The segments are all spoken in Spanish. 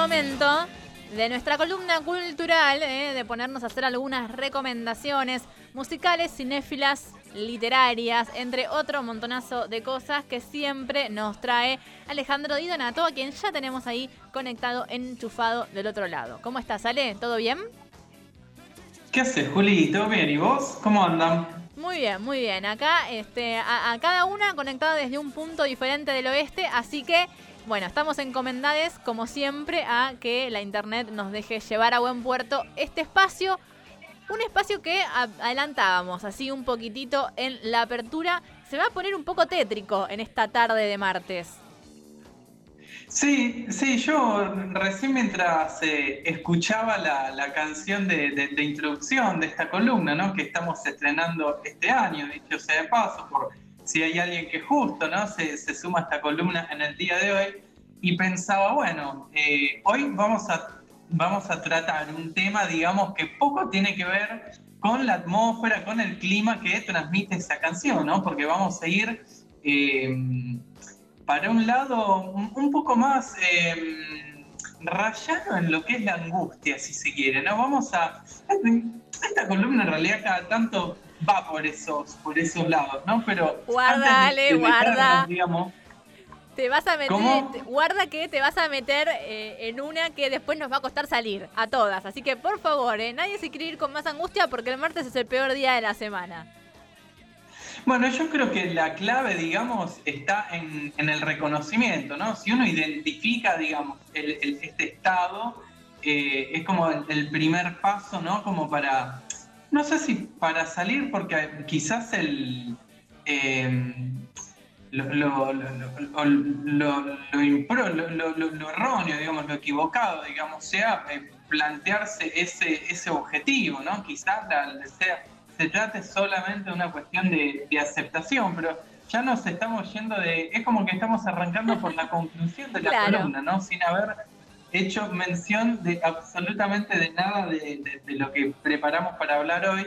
Momento de nuestra columna cultural, eh, de ponernos a hacer algunas recomendaciones musicales, cinéfilas, literarias, entre otro montonazo de cosas que siempre nos trae Alejandro Di Donato, a quien ya tenemos ahí conectado, enchufado del otro lado. ¿Cómo estás, Ale? ¿Todo bien? ¿Qué haces, Juli? ¿Todo bien? ¿Y vos? ¿Cómo andan? Muy bien, muy bien. Acá este, a, a cada una conectada desde un punto diferente del oeste, así que bueno, estamos encomendades, como siempre, a que la internet nos deje llevar a buen puerto este espacio. Un espacio que adelantábamos así un poquitito en la apertura. Se va a poner un poco tétrico en esta tarde de martes. Sí, sí, yo recién mientras eh, escuchaba la, canción de, introducción de esta columna, ¿no? Que estamos estrenando este año, dicho sea de paso, por si hay alguien que justo ¿no? se, suma a esta columna en el día de hoy y pensaba, bueno, eh, hoy vamos a, vamos a tratar un tema, digamos, que poco tiene que ver con la atmósfera, con el clima que transmite esa canción, ¿no? Porque vamos a ir eh, para un lado un, poco más eh, rayado en lo que es la angustia, si se quiere, ¿no? Vamos a... Esta columna en realidad cada tanto va por esos, por esos lados, ¿no? Pero. Guarda, guarda. te vas a meter, guarda que te vas a meter eh, en una que después nos va a costar salir, a todas. Así que por favor, eh, nadie se quiere ir con más angustia porque el martes es el peor día de la semana. Bueno, yo creo que la clave, digamos, está en, el reconocimiento, ¿no? Si uno identifica, digamos, este estado, eh, es como el primer paso, ¿no? Como para no sé si para salir, porque quizás el. lo, lo, erróneo, digamos, lo equivocado, digamos, sea eh, plantearse ese, ese objetivo, ¿no? Quizás sea, se trate solamente de una cuestión de, aceptación, pero ya nos estamos yendo de. Es como que estamos arrancando por la conclusión de la columna, ¿no? Sin haber hecho mención de absolutamente de nada de, lo que preparamos para hablar hoy.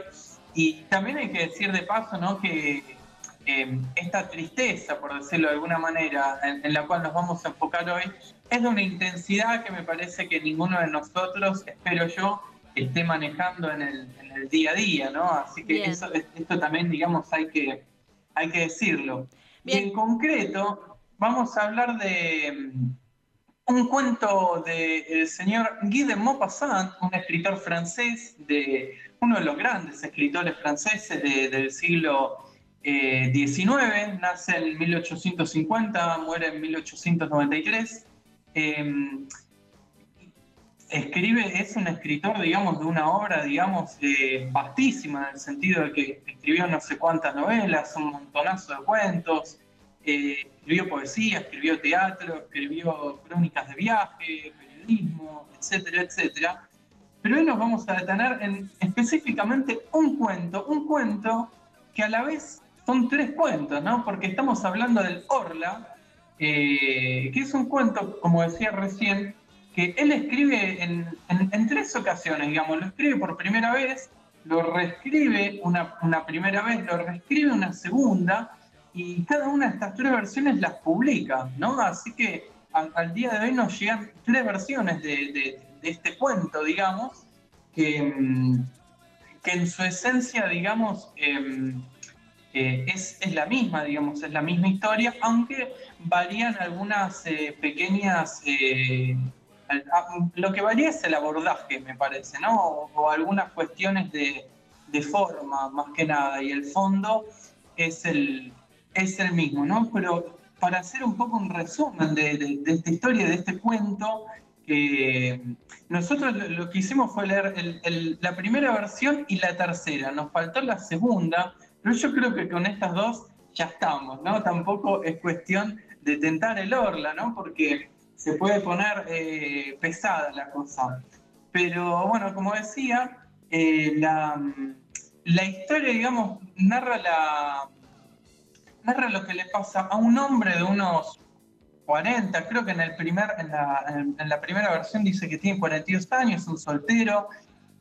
Y también hay que decir de paso, ¿no? Que esta tristeza, por decirlo de alguna manera, en, la cual nos vamos a enfocar hoy, es de una intensidad que me parece que ninguno de nosotros, espero yo, esté manejando en el, día a día, ¿no? Así que eso, esto también, digamos, hay que, hay que decirlo. Y en concreto, vamos a hablar de un cuento del señor Guy de Maupassant, un escritor francés, de uno de los grandes escritores franceses del siglo XIX, eh, nace en 1850, muere en 1893. Em, escribe, es un escritor, digamos, de una obra, digamos, eh, vastísima, en el sentido de que escribió no sé cuántas novelas, un montonazo de cuentos, eh, escribió poesía, escribió teatro, escribió crónicas de viaje, periodismo, etcétera, etcétera. Pero hoy nos vamos a detener en específicamente un cuento, un cuento que a la vez son tres cuentos, ¿no? Porque estamos hablando del Orla, eh, que es un cuento, como decía recién, que él escribe en, tres ocasiones, digamos, lo escribe por primera vez, lo reescribe una, una primera vez, lo reescribe una segunda, y cada una de estas tres versiones las publica, ¿no? Así que al, día de hoy nos llegan tres versiones de, este cuento, digamos, que, mm, que, en su esencia, digamos, em, eh, es, la misma, digamos, es la misma historia, aunque varían algunas eh, pequeñas... Eh, lo que varía es el abordaje, me parece, ¿no? O, algunas cuestiones de, de forma, más que nada, y el fondo es el, es el mismo, ¿no? Pero para hacer un poco un resumen de, esta historia, de este cuento, nosotros lo, que hicimos fue leer la primera versión y la tercera. Nos faltó la segunda, pero yo creo que con estas dos ya estamos, ¿no? Tampoco es cuestión de tentar el orla, ¿no? Porque se puede poner eh, pesada la cosa. Pero bueno, como decía, eh, la, la historia, digamos, narra la, narra lo que le pasa a un hombre de unos 40, creo que en, el primer, en, la, primera versión dice que tiene 42 años, un soltero,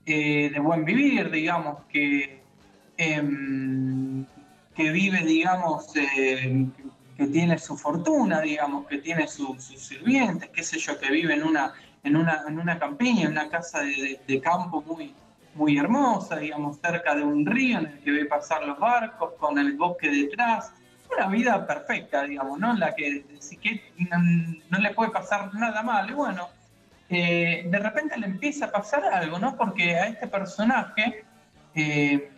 eh, de buen vivir, digamos, que, em, que vive, digamos, eh, que tiene su fortuna, digamos, que tiene sus sirvientes, qué sé yo, que vive en una, en una, en una campiña, en una casa de, campo muy, muy hermosa, digamos, cerca de un río en el que ve pasar los barcos, con el bosque detrás. Una vida perfecta, digamos, ¿no? En la que, que no, le puede pasar nada mal. Y bueno, eh, de repente le empieza a pasar algo, ¿no? Porque a este personaje, eh,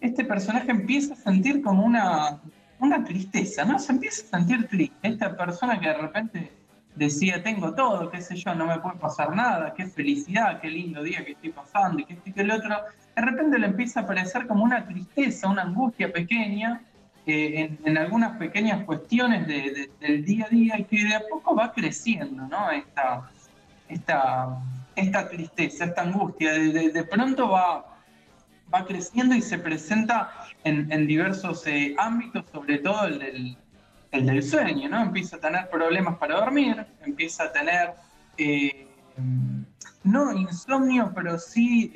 este personaje empieza a sentir como una, una tristeza, ¿no? Se empieza a sentir triste. Esta persona que de repente decía, tengo todo, qué sé yo, no me puede pasar nada, qué felicidad, qué lindo día que estoy pasando, y que esto y que el otro, de repente le empieza a aparecer como una tristeza, una angustia pequeña eh, en, algunas pequeñas cuestiones del día a día y que de a poco va creciendo, ¿no? Esta, esta, esta tristeza, esta angustia, de, pronto va, va creciendo y se presenta en, diversos eh, ámbitos, sobre todo el del el del sueño, ¿no? Empieza a tener problemas para dormir, empieza a tener, eh, no insomnio, pero sí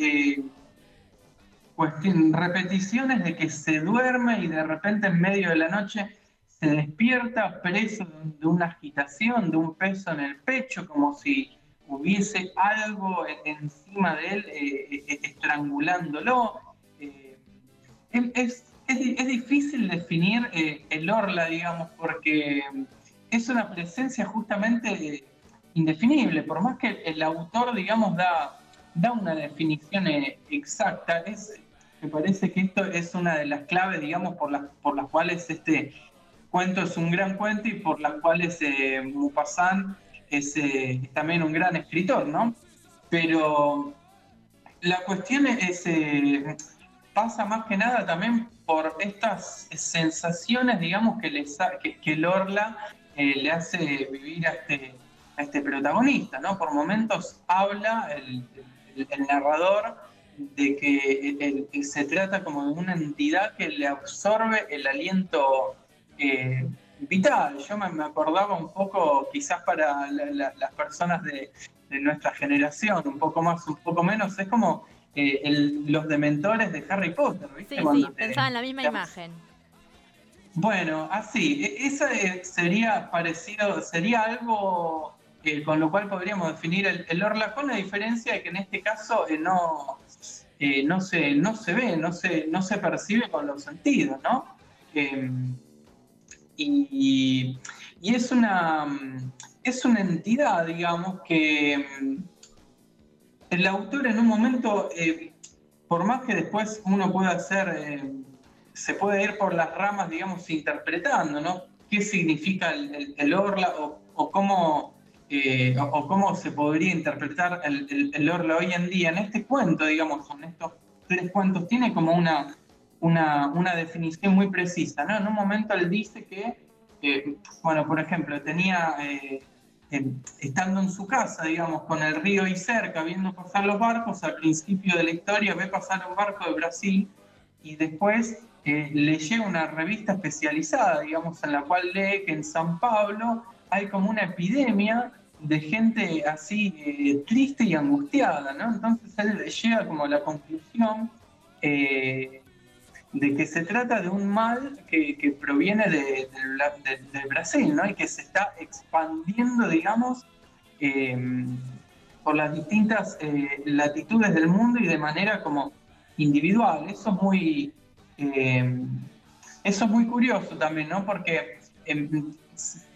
eh, repeticiones de que se duerme y de repente en medio de la noche se despierta preso de una agitación, de un peso en el pecho, como si hubiese algo encima de él eh, estrangulándolo. es, es, difícil definir eh, el Orla, digamos, porque es una presencia justamente eh, indefinible, por más que el autor, digamos, da, da una definición eh, exacta, es, me parece que esto es una de las claves, digamos, por las, por las cuales este cuento es un gran cuento y por las cuales Maupassant es, es, también un gran escritor, ¿no? Pero la cuestión es, pasa más que nada también por estas sensaciones, digamos, que, le, que, que el Orla eh, le hace vivir a este, a este protagonista, ¿no? Por momentos habla el, narrador de que se trata como de una entidad que le absorbe el aliento eh, vital. Yo me, acordaba un poco, quizás para las personas de, de, nuestra generación, un poco más, un poco menos, es como eh, los dementores de Harry Potter, ¿viste? Sí, sí, pensaba en la misma imagen. Bueno, así, e, esa eh, sería parecido, sería algo eh, con lo cual podríamos definir el, el, Orla, con la diferencia de que en este caso no, no, se, no se ve, no se, no se percibe con los sentidos, ¿no? Em, y, y, es, una, es una entidad, digamos, que el autor en un momento, eh, por más que después uno pueda hacer, eh, se puede ir por las ramas, digamos, interpretando, ¿no? ¿Qué significa el, orla o, cómo, eh, o, cómo se podría interpretar el, orla hoy en día? En este cuento, digamos, en estos tres cuentos, tiene como una, una, una definición muy precisa, ¿no? En un momento él dice que, bueno, por ejemplo, tenía estando en su casa, digamos, con el río ahí cerca, viendo pasar los barcos, al principio de la historia ve pasar un barco de Brasil y después eh, le llega una revista especializada, digamos, en la cual lee que en San Pablo hay como una epidemia de gente así eh, triste y angustiada, ¿no? Entonces él llega como a la conclusión eh, de que se trata de un mal que, proviene de, Brasil, ¿no? Y que se está expandiendo, digamos, eh, por las distintas latitudes del mundo y de manera como individual. Eso es muy, eso es muy curioso también, ¿no? Porque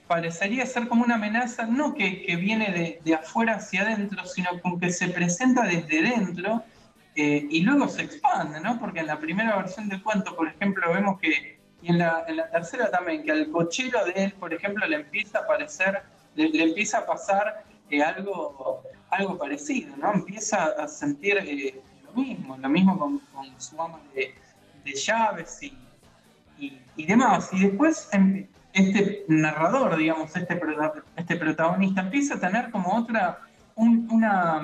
parecería ser como una amenaza, no que, que viene de, de, afuera hacia adentro, sino como que se presenta desde dentro eh, y luego se expande, ¿no? Porque en la primera versión del cuento, por ejemplo, vemos que, y en la, tercera también, que al cochero de él, por ejemplo, le empieza a parecer, le, empieza a pasar eh, algo, algo parecido, ¿no? Empieza a sentir eh, lo mismo, lo mismo con, su ama de, llaves y, y, demás. Y después em, este narrador, digamos, este, este protagonista, empieza a tener como otra, un, una,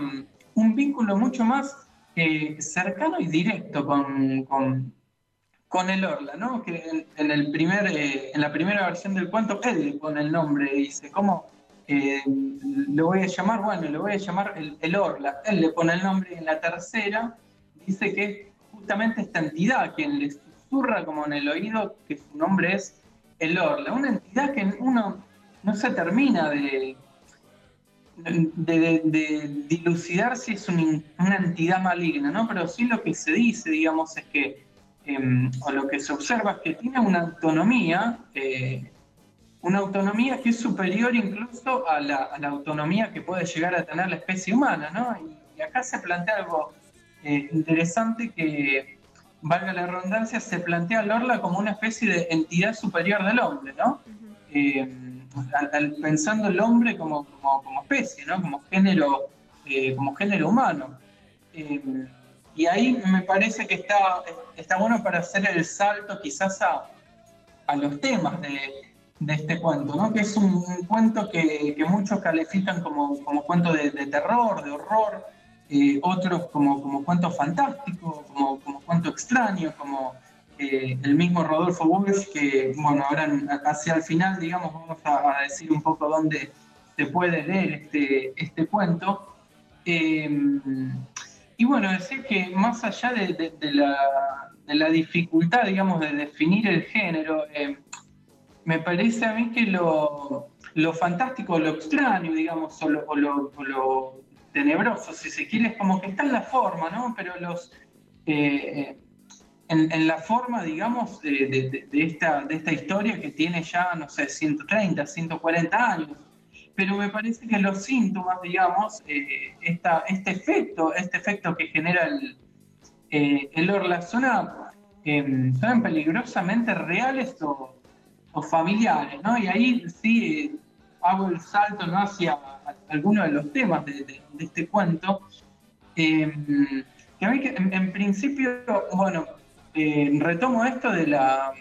un vínculo mucho más eh, cercano y directo con, con, el Orla, ¿no? Que en, el primer, eh, en la primera versión del cuento él le pone el nombre dice, ¿cómo eh, lo voy a llamar? Bueno, lo voy a llamar el, Orla. Él le pone el nombre en la tercera dice que es justamente esta entidad quien le susurra como en el oído que su nombre es el Orla. Una entidad que uno no se termina de de, dilucidar si es una entidad maligna, ¿no? Pero sí lo que se dice, digamos, es que, em, o lo que se observa es que tiene una autonomía, eh, una autonomía que es superior incluso a la, autonomía que puede llegar a tener la especie humana, ¿no? Y, acá se plantea algo eh, interesante que, valga la redundancia, se plantea al Orla como una especie de entidad superior del hombre, ¿no? pensando el hombre como, como, especie, ¿no? como, género, eh, como género humano. Eh, y ahí me parece que está, está bueno para hacer el salto quizás a, a los temas de, de, este cuento, ¿no? que es un, cuento que, que, muchos califican como, como cuento de, terror, de horror, eh, otros como, como cuento fantástico, como, como cuento extraño, como eh, el mismo Rodolfo Walsh, que bueno, ahora hacia el final, digamos, vamos a, decir un poco dónde se puede leer este, este cuento. Eh, y bueno, decir que más allá de, la, dificultad, digamos, de definir el género, me parece a mí que lo, fantástico, lo extraño, digamos, lo, o lo, tenebroso, si se quiere, es como que está en la forma, ¿no? Pero los en, la forma, digamos, de, esta, de esta historia que tiene ya, no sé, 130, 140 años. Pero me parece que los síntomas, digamos, eh, este efecto, este efecto que genera el, eh, el Orla, em, son peligrosamente reales o, familiares, ¿no? Y ahí sí hago el salto ¿no? hacia algunos de los temas de, este cuento. Em, que a mí, en, principio, bueno, eh, retomo esto de la,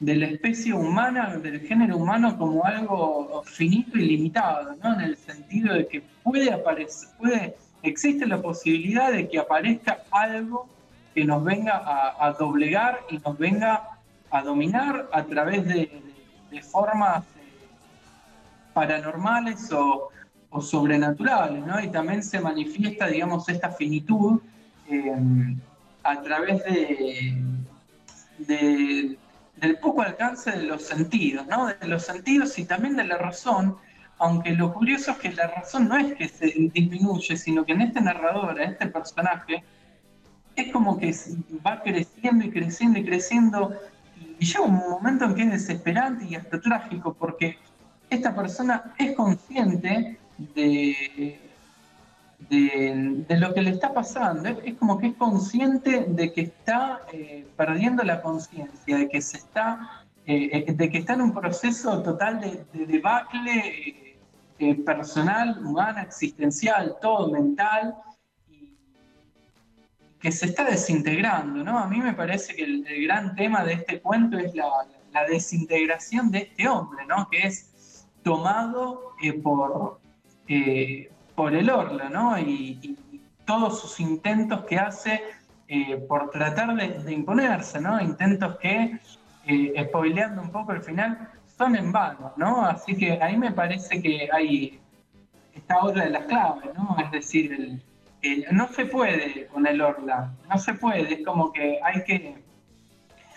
de la especie humana, del género humano como algo finito y limitado, ¿no? En el sentido de que puede aparecer, puede, existe la posibilidad de que aparezca algo que nos venga a, doblegar y nos venga a dominar a través de, formas paranormales o, sobrenaturales, ¿no? Y también se manifiesta, digamos, esta finitud eh, a través de, del poco alcance de los sentidos, ¿no? De los sentidos y también de la razón, aunque lo curioso es que la razón no es que se disminuye, sino que en este narrador, en este personaje, es como que va creciendo y creciendo y creciendo y llega un momento en que es desesperante y hasta trágico porque esta persona es consciente de, de, lo que le está pasando. Es, como que es consciente de que está eh, perdiendo la conciencia, de que se está, eh, eh, de que está en un proceso total de, debacle personal, humana, existencial, todo mental, que se está desintegrando, ¿no? A mí me parece que el, gran tema de este cuento es la, desintegración de este hombre, ¿no? Que es tomado por, por el Orla, ¿no? Y, todos sus intentos que hace eh, por tratar de, imponerse, ¿no? Intentos que, eh, spoileando un poco el final, son en vano, ¿no? Así que ahí me parece que hay esta otra de las claves, ¿no? Es decir, no se puede con el Orla, no se puede, es como que hay que,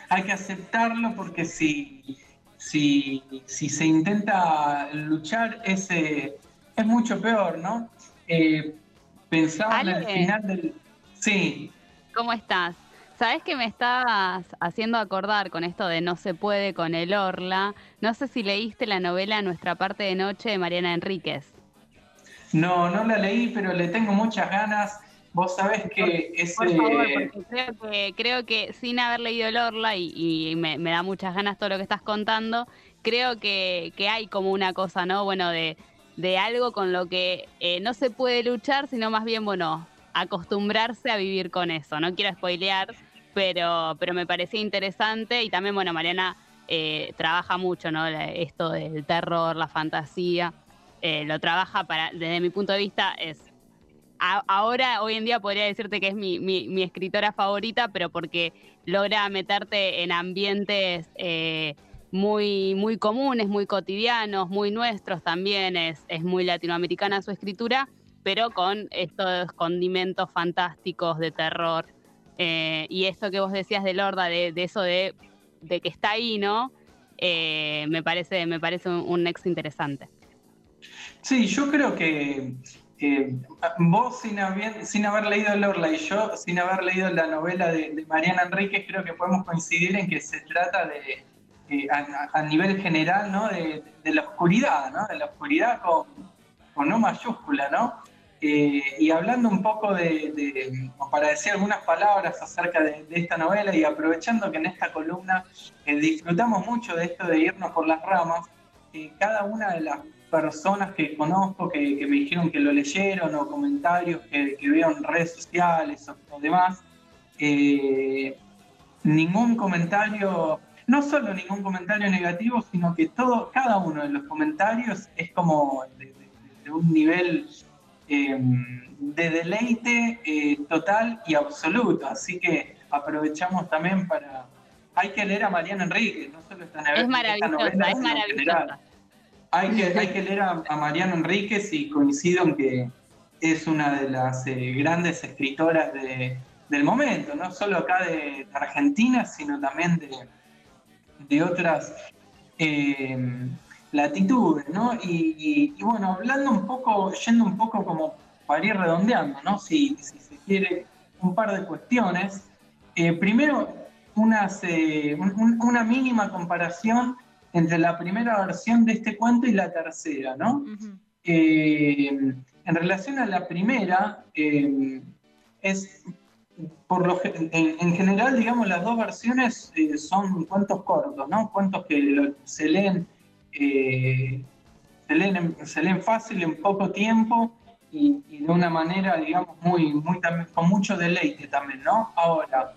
hay que aceptarlo porque si, si, si se intenta luchar ese es mucho peor, ¿no? Eh, pensaba en el final del... Sí. ¿Cómo estás? Sabes que me estás haciendo acordar con esto de no se puede con el Orla. No sé si leíste la novela Nuestra parte de noche de Mariana Enríquez. No, no la leí, pero le tengo muchas ganas. Vos sabés que ese... Por favor, porque creo que, sin haber leído el Orla y, me, da muchas ganas todo lo que estás contando, creo que, que hay como una cosa, ¿no? Bueno, de, de algo con lo que eh, no se puede luchar, sino más bien, bueno, acostumbrarse a vivir con eso. No quiero spoilear, pero, pero me parecía interesante y también, bueno, Mariana eh, trabaja mucho, ¿no? Esto del terror, la fantasía, eh, lo trabaja para, desde mi punto de vista, es ahora, hoy en día podría decirte que es mi, escritora favorita, pero porque logra meterte en ambientes muy, muy comunes, muy cotidianos, muy nuestros también, es, es muy latinoamericana su escritura, pero con estos condimentos fantásticos de terror. Eh, y esto que vos decías de Lorda, de, eso de, que está ahí, ¿no? Eh, me parece, me parece un, un, ex interesante. Sí, yo creo que vos sin haber, sin haber leído Lorla y yo sin haber leído la novela de, Mariana Enríquez, creo que podemos coincidir en que se trata de, eh, a, nivel general, ¿no? De, la oscuridad, ¿no? De la oscuridad con, con no mayúscula, ¿no? Eh, y hablando un poco de, para decir algunas palabras acerca de, esta novela y aprovechando que en esta columna eh, disfrutamos mucho de esto de irnos por las ramas, cada una de las personas que conozco que, me dijeron que lo leyeron o comentarios que, veo en redes sociales o, demás, eh, ningún comentario, no solo ningún comentario negativo, sino que todo, cada uno de los comentarios es como de, un nivel em, de deleite eh, total y absoluto. Así que aprovechamos también para... Hay que leer a Mariana Enrique, no solo esta, es maravillosa, es maravillosa. Hay que, hay que leer a, Mariano Enríquez y coincido en que es una de las eh, grandes escritoras del momento, no solo acá de Argentina, sino también de, de otras eh, latitudes, ¿no? Y, bueno, hablando un poco, yendo un poco como para ir redondeando, ¿no? Si, se quiere, un par de cuestiones. Eh, primero, unas, una mínima comparación entre la primera versión de este cuento y la tercera, ¿no? Eh, en relación a la primera, eh, es por lo en, general, digamos, las dos versiones eh, son cuentos cortos, ¿no? Cuentos que se leen, se leen, se leen fácil en poco tiempo y, de una manera, digamos, muy, muy con mucho deleite también, ¿no? Ahora,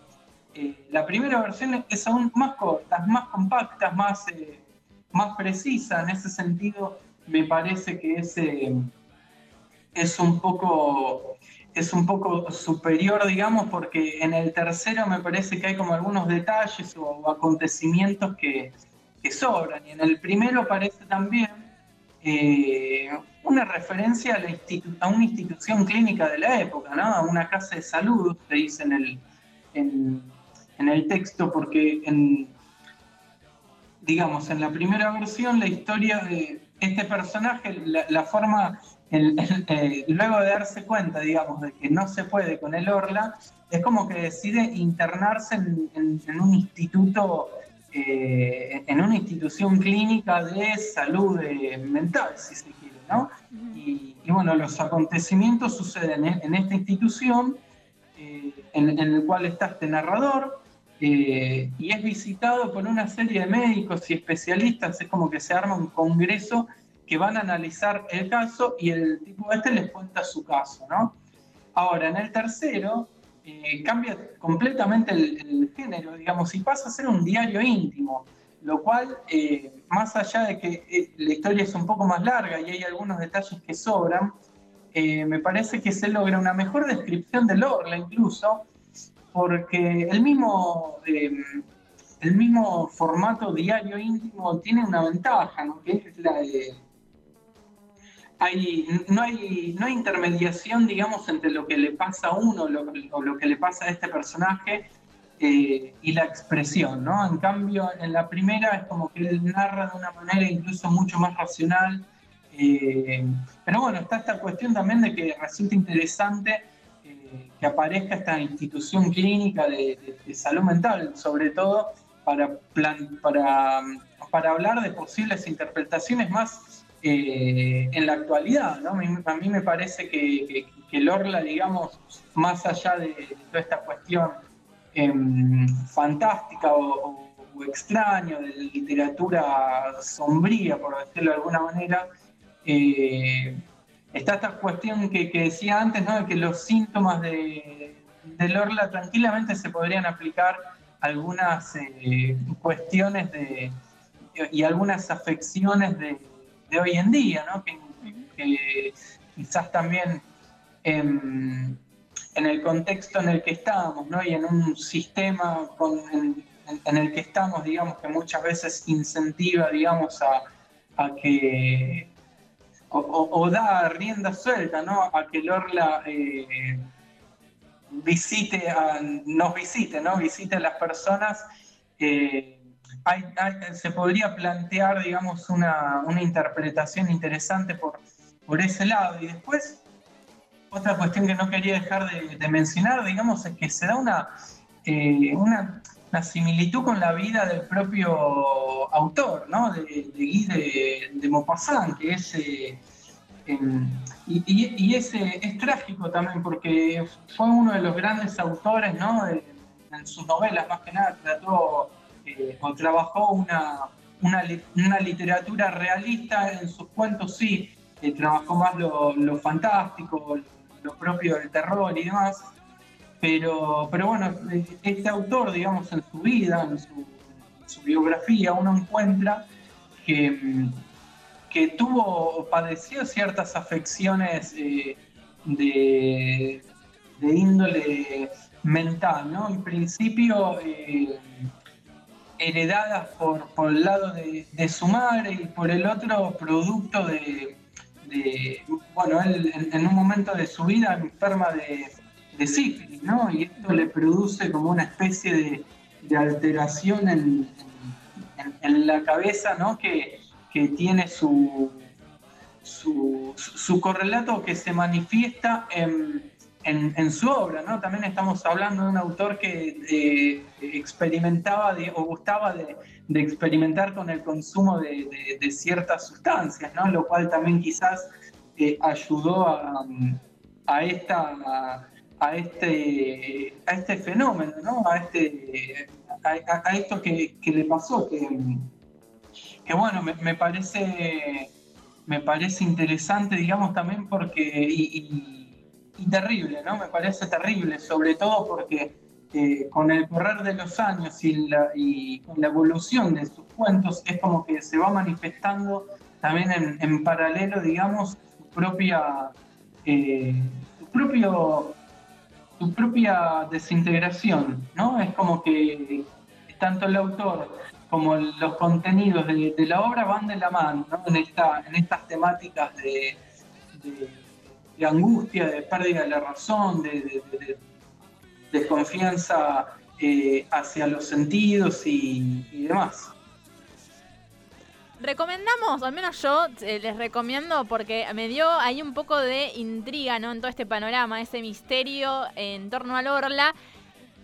la primera versión es aún más corta, más compacta, más más precisa. En ese sentido, me parece que ese es un poco es un poco superior, digamos, porque en el tercero me parece que hay como algunos detalles o acontecimientos que, sobran. Y en el primero parece también eh, una referencia a, una institución clínica de la época, ¿no? A una casa de salud, se dice en el, en el texto, porque en, digamos, en la primera versión la historia de este personaje, la, forma, eh, luego de darse cuenta, digamos, de que no se puede con el Orla, es como que decide internarse en, un instituto, eh, en una institución clínica de salud eh, mental, si se quiere, ¿no? Y, bueno, los acontecimientos suceden en, esta institución, en, en el cual está este narrador, eh, y es visitado por una serie de médicos y especialistas, es como que se arma un congreso que van a analizar el caso y el tipo este les cuenta su caso, ¿no? Ahora, en el tercero, eh, cambia completamente el, género, digamos, y pasa a ser un diario íntimo, lo cual, eh, más allá de que la historia es un poco más larga y hay algunos detalles que sobran, me parece que se logra una mejor descripción del Orla incluso, porque el mismo, em, el mismo formato diario íntimo tiene una ventaja, ¿no? que es la de... Hay, no, hay, no hay intermediación, digamos, entre lo que le pasa a uno o lo que le pasa a este personaje eh, y la expresión, ¿no? En cambio, en la primera es como que él narra de una manera incluso mucho más racional. Eh, pero bueno, está esta cuestión también de que resulta interesante que aparezca esta institución clínica de, salud mental, sobre todo para, para, hablar de posibles interpretaciones más eh, en la actualidad. A mí me parece que, que, el Orla, digamos, más allá de, toda esta cuestión em, fantástica o, extraña, de la literatura sombría, por decirlo de alguna manera, eh, está esta cuestión que, decía antes, ¿no? de que los síntomas de, del Orla tranquilamente se podrían aplicar algunas eh, cuestiones de, y algunas afecciones de, hoy en día, ¿no? que, quizás también en, el contexto en el que estamos ¿no? y en un sistema en, el que estamos, digamos, que muchas veces incentiva digamos, a, a que o, da rienda suelta ¿no? a que Lorla eh, visite nos visite, ¿no? visite a las personas, eh, se podría plantear, digamos, una, interpretación interesante por, por ese lado. Y después, otra cuestión que no quería dejar de, mencionar, digamos, es que se da una, eh, una, similitud con la vida del propio autor, ¿no? De, Guy de, de Maupassant, que es... Eh, y, y, es, es, trágico también porque fue uno de los grandes autores, ¿no? en sus novelas más que nada trató eh, o trabajó una, una, literatura realista, en sus cuentos sí, eh, trabajó más lo, lo, fantástico, lo propio del terror y demás, pero, pero bueno, este autor, digamos, en su vida, en su, biografía, uno encuentra que, que tuvo, padeció ciertas afecciones eh, de, índole mental, ¿no? En principio, eh, heredadas por, por, el lado de, su madre y por el otro producto de, bueno, él en, un momento de su vida enferma de, de sífilis, ¿no? Y esto le produce como una especie de, alteración en, la cabeza, ¿no? Que, tiene su, correlato que se manifiesta en su obra, ¿no? También estamos hablando de un autor que eh, experimentaba o gustaba de, experimentar con el consumo de, ciertas sustancias, ¿no? Lo cual también quizás eh, ayudó a, esta, este, a este fenómeno, ¿no? A, este, a, esto que, le pasó, que, que bueno, me, parece, me parece interesante, digamos, también porque... y, terrible, ¿no? Me parece terrible, sobre todo porque eh, con el correr de los años y, la, y con la evolución de sus cuentos es como que se va manifestando también en, paralelo, digamos, su propia, eh, propio, su propia desintegración, ¿no? Es como que tanto el autor como los contenidos de, la obra van de la mano, ¿no? En, esta, en estas temáticas de angustia, de pérdida de la razón, de, desconfianza eh, hacia los sentidos y, demás. Recomendamos, al menos yo eh, les recomiendo porque me dio ahí un poco de intriga ¿no? en todo este panorama, ese misterio en torno al Orla.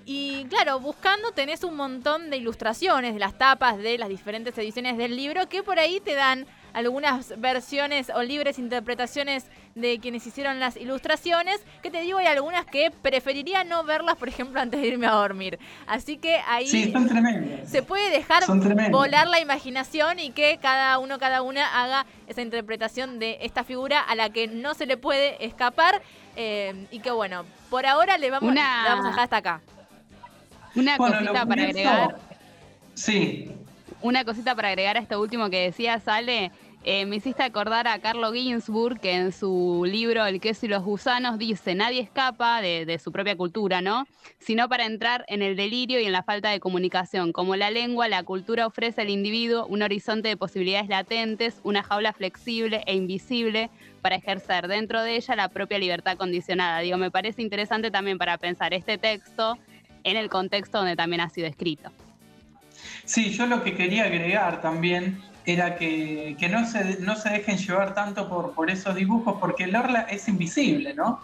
Y claro, buscando tenés un montón de ilustraciones de las tapas de las diferentes ediciones del libro que por ahí te dan algunas versiones o libres interpretaciones de quienes hicieron las ilustraciones, que te digo, hay algunas que preferiría no verlas, por ejemplo, antes de irme a dormir. Así que ahí se puede dejar volar la imaginación y que cada uno, cada una haga esa interpretación de esta figura a la que no se le puede escapar. Eh, y que bueno, por ahora le vamos, vamos a dejar hasta acá. Una cosita para agregar. Sí. Una cosita para agregar a esto último que decía, Sale. Eh, me hiciste acordar a Carlo Ginsburg, que en su libro El queso y los gusanos dice, nadie escapa de, su propia cultura, ¿no? Sino para entrar en el delirio y en la falta de comunicación. Como la lengua, la cultura ofrece al individuo un horizonte de posibilidades latentes, una jaula flexible e invisible para ejercer dentro de ella la propia libertad condicionada. Digo, me parece interesante también para pensar este texto en el contexto donde también ha sido escrito. Sí, yo lo que quería agregar también era que, no, se, no se dejen llevar tanto por, por esos dibujos, porque el Orla es invisible, ¿no?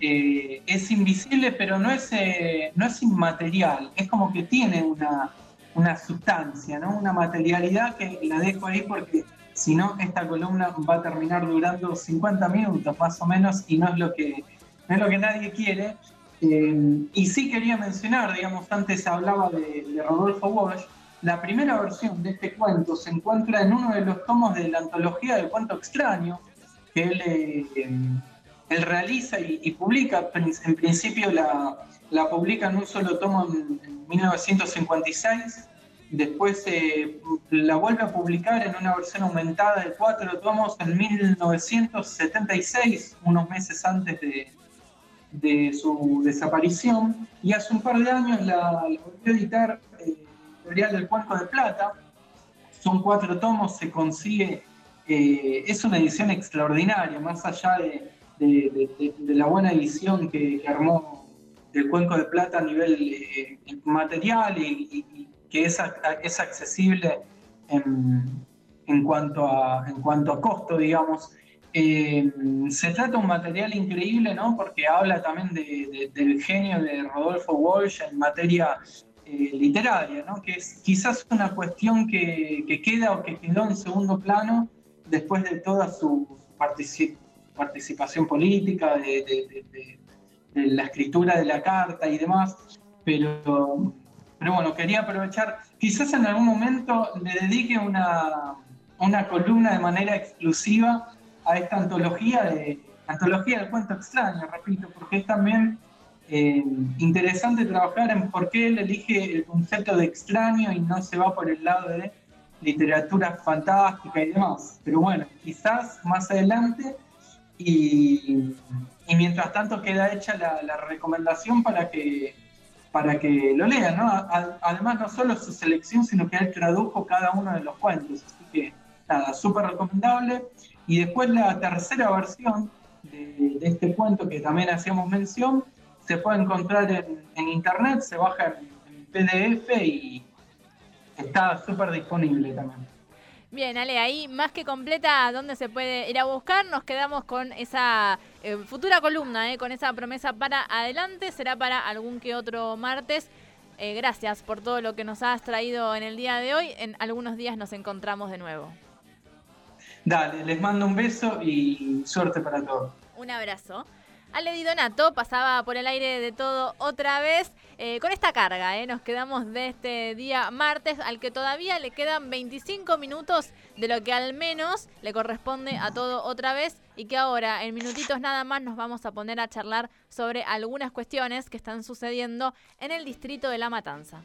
Eh, es invisible, pero no es, eh, no es inmaterial, es como que tiene una, una sustancia, ¿no? Una materialidad que la dejo ahí porque si no, esta columna va a terminar durando 50 minutos más o menos y no es lo que, no es lo que nadie quiere. Eh, y sí quería mencionar, digamos, antes hablaba de, de Rodolfo Walsh, la primera versión de este cuento se encuentra en uno de los tomos de la antología del cuento extraño que él, eh, realiza y, publica. En principio la, publica en un solo tomo en, 1956, después eh, la vuelve a publicar en una versión aumentada de cuatro tomos en 1976, unos meses antes de, de su desaparición, y hace un par de años la, volvió a editar. Eh, del Cuenco de Plata. Son cuatro tomos, se consigue, eh, es una edición extraordinaria, más allá de, la buena edición que, armó el Cuenco de Plata a nivel eh, material y, que es, es accesible en, cuanto a, en cuanto a costo, digamos. Eh, se trata de un material increíble, ¿no? Porque habla también del genio de Rodolfo Walsh en materia eh, literaria, ¿no? Que es quizás una cuestión que, queda o que quedó en segundo plano después de toda su participación política, de, la escritura de la carta y demás. Pero, pero bueno, quería aprovechar, quizás en algún momento le dedique una, una columna de manera exclusiva a esta antología, de, antología del cuento extraño, repito, porque es también eh, interesante trabajar en por qué él elige el concepto de extraño y no se va por el lado de literatura fantástica y demás. Pero bueno, quizás más adelante y, mientras tanto queda hecha la, recomendación para que, para que lo lean, ¿no? Además, no solo su selección, sino que él tradujo cada uno de los cuentos. Así que, nada, súper recomendable. Y después la tercera versión de, este cuento que también hacíamos mención, se puede encontrar en, internet, se baja en, PDF y está súper disponible también. Bien, Ale, ahí más que completa, ¿dónde se puede ir a buscar? Nos quedamos con esa eh, futura columna, eh, con esa promesa para adelante. Será para algún que otro martes. Eh, gracias por todo lo que nos has traído en el día de hoy. En algunos días nos encontramos de nuevo. Dale, les mando un beso y suerte para todos. Un abrazo. Ale Di Donato pasaba por el aire de todo otra vez eh, con esta carga. Eh. Nos quedamos de este día martes al que todavía le quedan 25 minutos de lo que al menos le corresponde a todo otra vez y que ahora en minutitos nada más nos vamos a poner a charlar sobre algunas cuestiones que están sucediendo en el distrito de La Matanza.